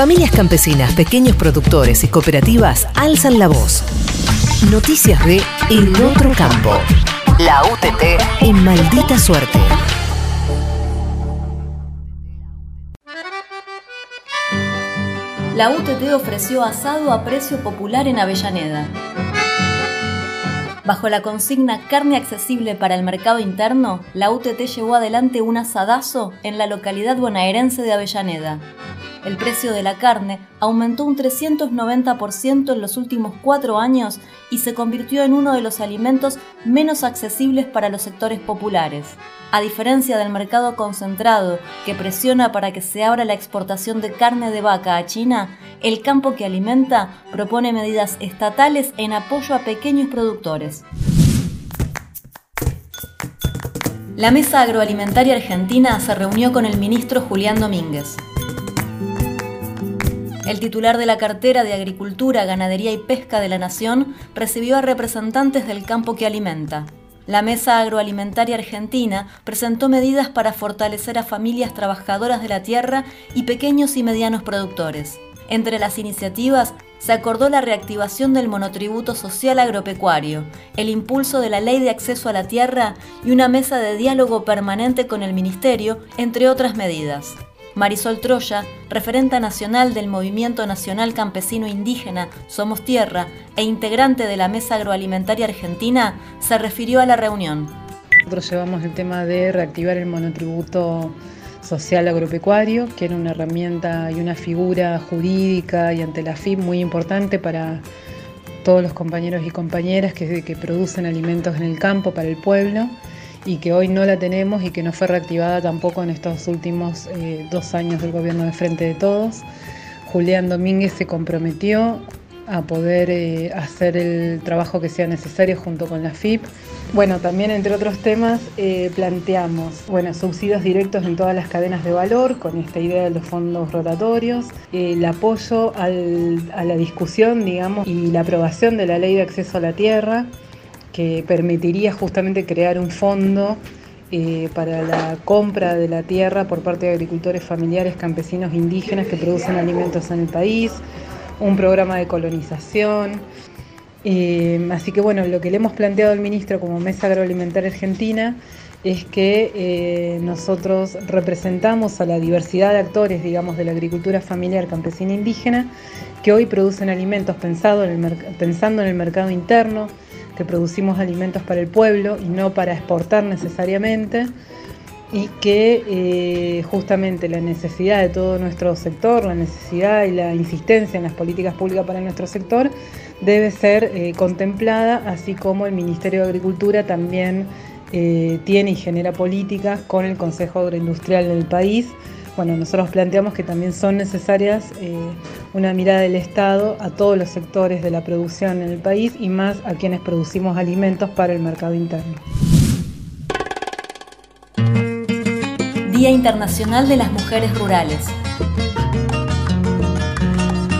Familias campesinas, pequeños productores y cooperativas alzan la voz. Noticias de En Otro Campo. La UTT en maldita suerte. La UTT ofreció asado a precio popular en Avellaneda. Bajo la consigna Carne accesible para el mercado interno, la UTT llevó adelante un asadazo en la localidad bonaerense de Avellaneda. El precio de la carne aumentó un 390% en los últimos cuatro años y se convirtió en uno de los alimentos menos accesibles para los sectores populares. A diferencia del mercado concentrado, que presiona para que se abra la exportación de carne de vaca a China, el campo que alimenta propone medidas estatales en apoyo a pequeños productores. La Mesa Agroalimentaria Argentina se reunió con el ministro Julián Domínguez. El titular de la cartera de Agricultura, Ganadería y Pesca de la Nación recibió a representantes del campo que alimenta. La Mesa Agroalimentaria Argentina presentó medidas para fortalecer a familias trabajadoras de la tierra y pequeños y medianos productores. Entre las iniciativas se acordó la reactivación del monotributo social agropecuario, el impulso de la ley de acceso a la tierra y una mesa de diálogo permanente con el Ministerio, entre otras medidas. Marisol Troya, referenta nacional del Movimiento Nacional Campesino Indígena Somos Tierra e integrante de la Mesa Agroalimentaria Argentina, se refirió a la reunión. Nosotros llevamos el tema de reactivar el monotributo social agropecuario, que era una herramienta y una figura jurídica y ante la FIP muy importante para todos los compañeros y compañeras que, que producen alimentos en el campo para el pueblo y que hoy no la tenemos y que no fue reactivada tampoco en estos últimos eh, dos años del gobierno de Frente de Todos. Julián Domínguez se comprometió a poder eh, hacer el trabajo que sea necesario junto con la FIP. Bueno, también entre otros temas eh, planteamos bueno, subsidios directos en todas las cadenas de valor con esta idea de los fondos rotatorios, el apoyo a la discusión digamos, y la aprobación de la ley de acceso a la tierra, que permitiría justamente crear un fondo eh, para la compra de la tierra por parte de agricultores familiares, campesinos, indígenas que producen alimentos en el país, un programa de colonización. Eh, así que bueno, lo que le hemos planteado al ministro como Mesa Agroalimentaria Argentina es que eh, nosotros representamos a la diversidad de actores, digamos, de la agricultura familiar campesina indígena, que hoy producen alimentos pensando en el mercado interno, que producimos alimentos para el pueblo y no para exportar necesariamente y que eh, justamente la necesidad de todo nuestro sector, la necesidad y la insistencia en las políticas públicas para nuestro sector debe ser eh, contemplada, así como el Ministerio de Agricultura también eh, tiene y genera políticas con el Consejo Agroindustrial del país bueno, nosotros planteamos que también son necesarias eh, una mirada del Estado a todos los sectores de la producción en el país y más a quienes producimos alimentos para el mercado interno. Día Internacional de las Mujeres Rurales.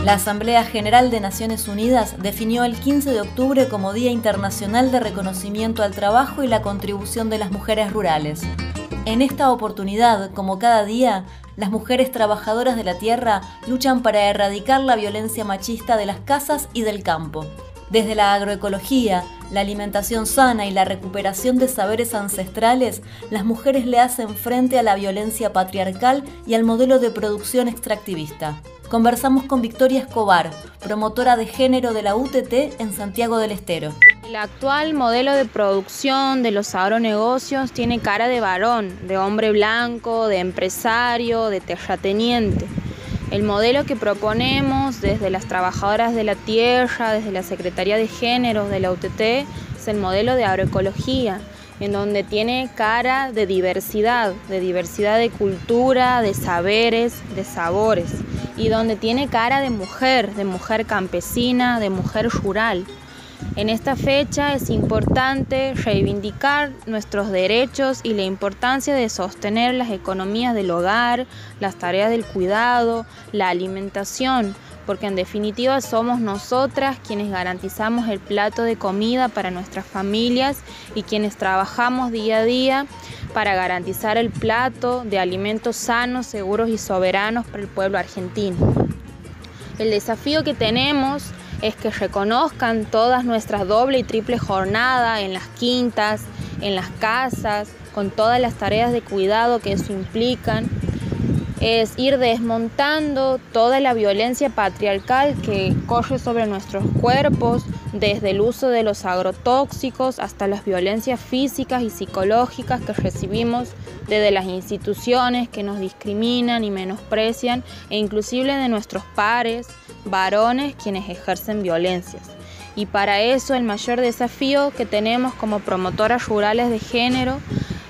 La Asamblea General de Naciones Unidas definió el 15 de octubre como Día Internacional de Reconocimiento al Trabajo y la Contribución de las Mujeres Rurales. En esta oportunidad, como cada día, las mujeres trabajadoras de la tierra luchan para erradicar la violencia machista de las casas y del campo. Desde la agroecología, la alimentación sana y la recuperación de saberes ancestrales, las mujeres le hacen frente a la violencia patriarcal y al modelo de producción extractivista. Conversamos con Victoria Escobar, promotora de género de la UTT en Santiago del Estero. El actual modelo de producción de los agronegocios tiene cara de varón, de hombre blanco, de empresario, de terrateniente. El modelo que proponemos desde las trabajadoras de la tierra, desde la Secretaría de Género de la UTT, es el modelo de agroecología, en donde tiene cara de diversidad, de diversidad de cultura, de saberes, de sabores, y donde tiene cara de mujer, de mujer campesina, de mujer rural. En esta fecha es importante reivindicar nuestros derechos y la importancia de sostener las economías del hogar, las tareas del cuidado, la alimentación, porque en definitiva somos nosotras quienes garantizamos el plato de comida para nuestras familias y quienes trabajamos día a día para garantizar el plato de alimentos sanos, seguros y soberanos para el pueblo argentino. El desafío que tenemos es que reconozcan todas nuestras doble y triple jornadas en las quintas, en las casas, con todas las tareas de cuidado que eso implican. Es ir desmontando toda la violencia patriarcal que corre sobre nuestros cuerpos, desde el uso de los agrotóxicos hasta las violencias físicas y psicológicas que recibimos desde las instituciones que nos discriminan y menosprecian e inclusive de nuestros pares, varones quienes ejercen violencias. Y para eso el mayor desafío que tenemos como promotoras rurales de género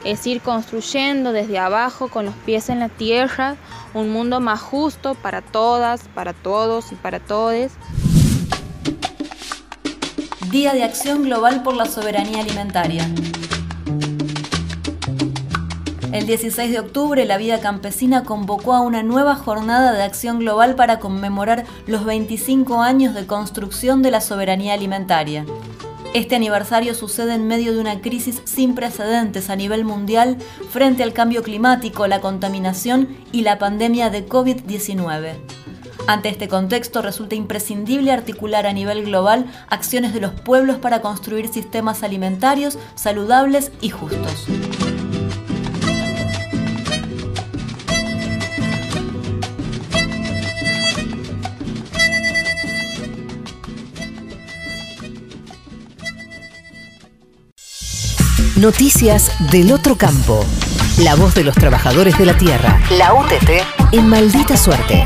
es ir construyendo desde abajo con los pies en la tierra un mundo más justo para todas, para todos y para todes. Día de Acción Global por la Soberanía Alimentaria. El 16 de octubre, la vida campesina convocó a una nueva jornada de acción global para conmemorar los 25 años de construcción de la soberanía alimentaria. Este aniversario sucede en medio de una crisis sin precedentes a nivel mundial frente al cambio climático, la contaminación y la pandemia de COVID-19. Ante este contexto resulta imprescindible articular a nivel global acciones de los pueblos para construir sistemas alimentarios saludables y justos. Noticias del otro campo. La voz de los trabajadores de la tierra. La UTT en maldita suerte.